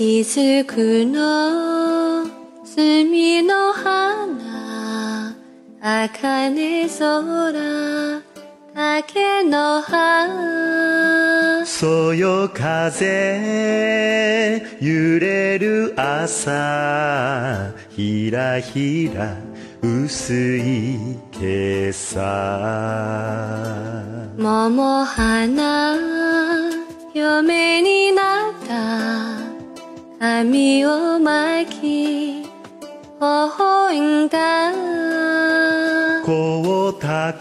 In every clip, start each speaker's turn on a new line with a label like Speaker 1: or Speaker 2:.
Speaker 1: しずくの隅の花茜空竹の葉。
Speaker 2: そよ風揺れる朝ひらひら薄い今朝。
Speaker 1: 桃花嫁に髪を巻き微笑んだ。
Speaker 2: 光沢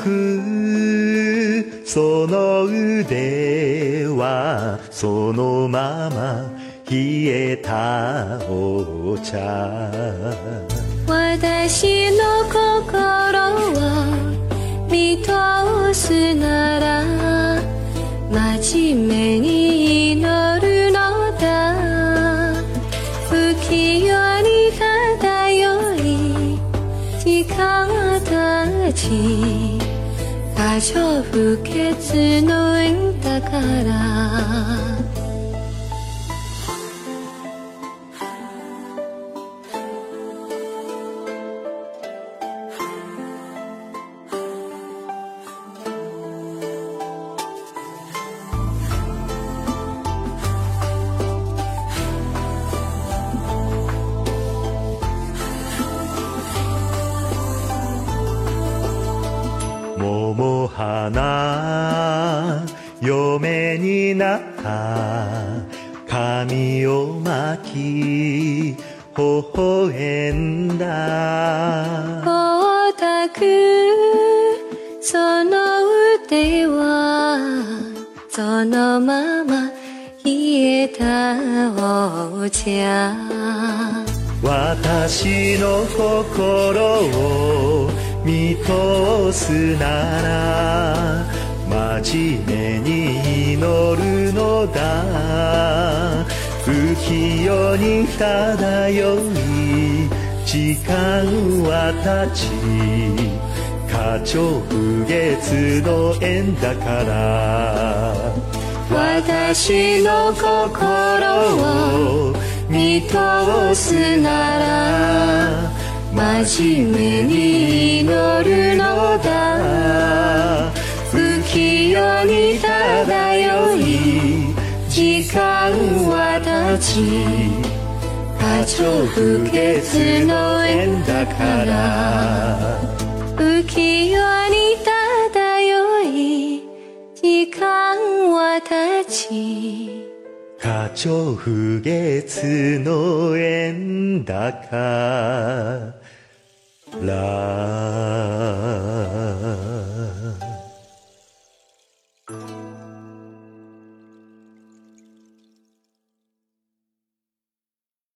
Speaker 2: その腕はそのまま冷えたお茶。
Speaker 1: 私の心を見通すなら真面目に時間たち多少不潔の縁だ
Speaker 2: 桃花嫁になった。髪を巻き微笑んだ。
Speaker 1: 光沢。その腕はそのまま冷えたお茶。
Speaker 2: 私の心を見通すなら真面目に祈るのだ。不器用に漂い時間は経ち花鳥風月の縁だから。
Speaker 1: 私の心を見通すなら。真面目に祈るのだ。不器用に漂い時間は経ち花鳥風月の縁だから。不器用に漂い時間は経ち。
Speaker 2: 花鳥風月の円高ラ